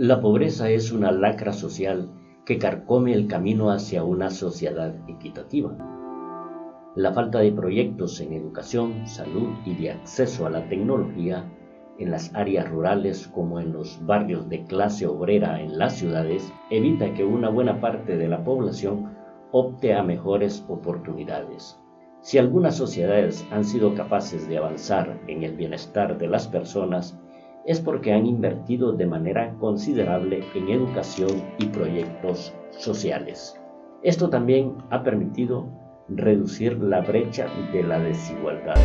La pobreza es una lacra social que carcome el camino hacia una sociedad equitativa. La falta de proyectos en educación, salud y de acceso a la tecnología en las áreas rurales como en los barrios de clase obrera en las ciudades evita que una buena parte de la población opte a mejores oportunidades. Si algunas sociedades han sido capaces de avanzar en el bienestar de las personas, es porque han invertido de manera considerable en educación y proyectos sociales. Esto también ha permitido reducir la brecha de la desigualdad.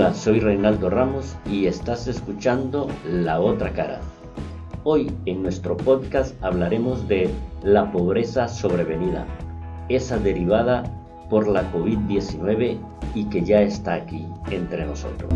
Hola, soy Reinaldo Ramos y estás escuchando La Otra Cara. Hoy en nuestro podcast hablaremos de la pobreza sobrevenida, esa derivada por la COVID-19 y que ya está aquí entre nosotros.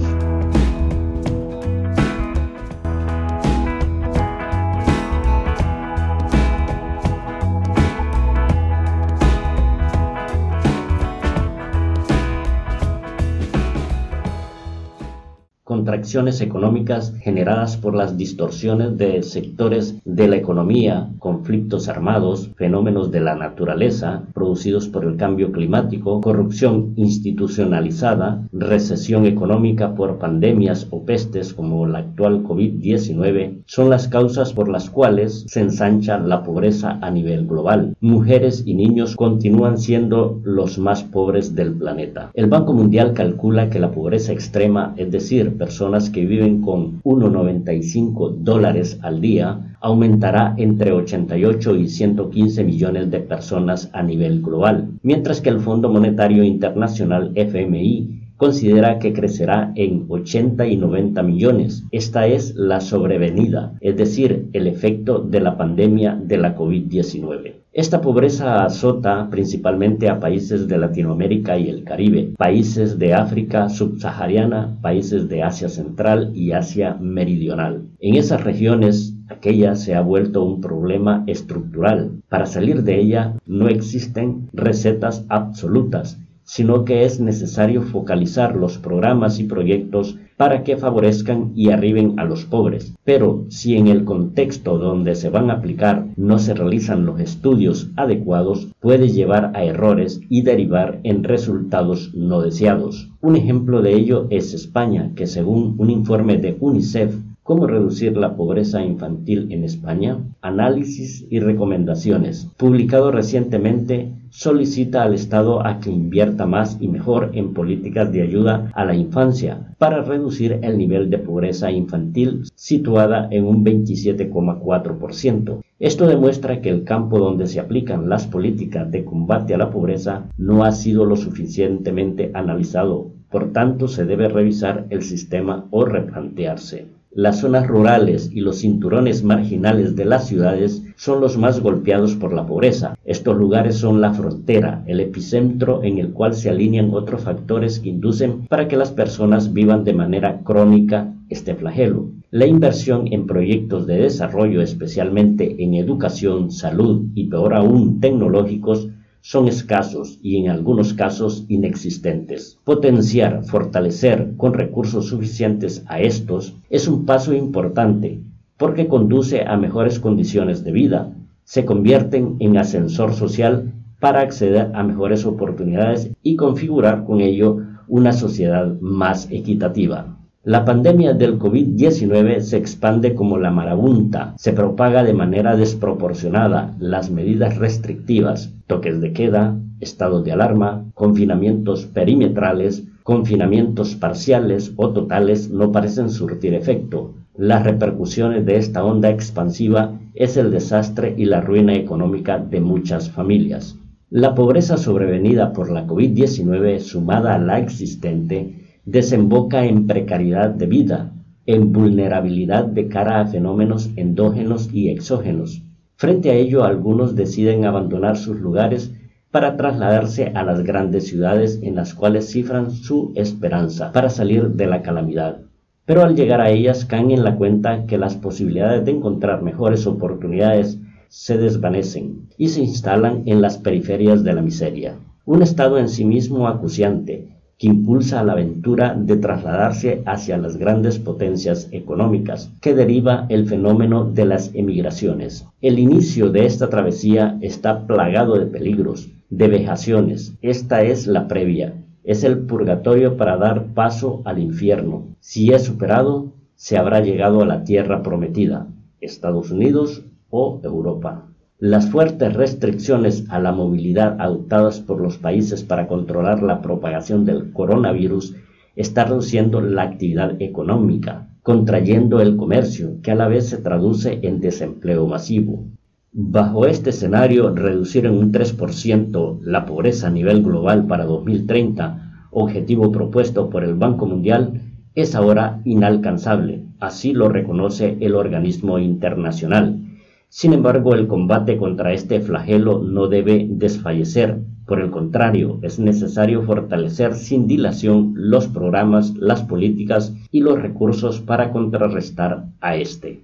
Contracciones económicas generadas por las distorsiones de sectores de la economía, conflictos armados, fenómenos de la naturaleza producidos por el cambio climático, corrupción institucionalizada, recesión económica por pandemias o pestes como la actual COVID-19, son las causas por las cuales se ensancha la pobreza a nivel global. Mujeres y niños continúan siendo los más pobres del planeta. El Banco Mundial calcula que la pobreza extrema, es decir, personas que viven con 1,95 dólares al día aumentará entre 88 y 115 millones de personas a nivel global, mientras que el Fondo Monetario Internacional FMI considera que crecerá en 80 y 90 millones. Esta es la sobrevenida, es decir, el efecto de la pandemia de la COVID-19. Esta pobreza azota principalmente a países de Latinoamérica y el Caribe, países de África subsahariana, países de Asia Central y Asia Meridional. En esas regiones, aquella se ha vuelto un problema estructural. Para salir de ella no existen recetas absolutas, sino que es necesario focalizar los programas y proyectos para que favorezcan y arriben a los pobres. Pero si en el contexto donde se van a aplicar no se realizan los estudios adecuados, puede llevar a errores y derivar en resultados no deseados. Un ejemplo de ello es España, que según un informe de UNICEF ¿Cómo reducir la pobreza infantil en España? Análisis y recomendaciones. Publicado recientemente, solicita al Estado a que invierta más y mejor en políticas de ayuda a la infancia para reducir el nivel de pobreza infantil situada en un 27,4%. Esto demuestra que el campo donde se aplican las políticas de combate a la pobreza no ha sido lo suficientemente analizado. Por tanto, se debe revisar el sistema o replantearse. Las zonas rurales y los cinturones marginales de las ciudades son los más golpeados por la pobreza. Estos lugares son la frontera, el epicentro en el cual se alinean otros factores que inducen para que las personas vivan de manera crónica este flagelo. La inversión en proyectos de desarrollo, especialmente en educación, salud y peor aún tecnológicos, son escasos y en algunos casos inexistentes. Potenciar, fortalecer con recursos suficientes a estos es un paso importante porque conduce a mejores condiciones de vida, se convierten en ascensor social para acceder a mejores oportunidades y configurar con ello una sociedad más equitativa. La pandemia del COVID-19 se expande como la marabunta, se propaga de manera desproporcionada. Las medidas restrictivas, toques de queda, estados de alarma, confinamientos perimetrales, confinamientos parciales o totales no parecen surtir efecto. Las repercusiones de esta onda expansiva es el desastre y la ruina económica de muchas familias. La pobreza sobrevenida por la COVID-19 sumada a la existente desemboca en precariedad de vida, en vulnerabilidad de cara a fenómenos endógenos y exógenos. Frente a ello, algunos deciden abandonar sus lugares para trasladarse a las grandes ciudades en las cuales cifran su esperanza para salir de la calamidad. Pero al llegar a ellas caen en la cuenta que las posibilidades de encontrar mejores oportunidades se desvanecen y se instalan en las periferias de la miseria. Un estado en sí mismo acuciante que impulsa a la aventura de trasladarse hacia las grandes potencias económicas, que deriva el fenómeno de las emigraciones. El inicio de esta travesía está plagado de peligros, de vejaciones. Esta es la previa, es el purgatorio para dar paso al infierno. Si es superado, se habrá llegado a la tierra prometida, Estados Unidos o Europa. Las fuertes restricciones a la movilidad adoptadas por los países para controlar la propagación del coronavirus están reduciendo la actividad económica, contrayendo el comercio, que a la vez se traduce en desempleo masivo. Bajo este escenario, reducir en un 3% la pobreza a nivel global para 2030, objetivo propuesto por el Banco Mundial, es ahora inalcanzable, así lo reconoce el organismo internacional sin embargo, el combate contra este flagelo no debe desfallecer. Por el contrario, es necesario fortalecer sin dilación los programas, las políticas y los recursos para contrarrestar a este.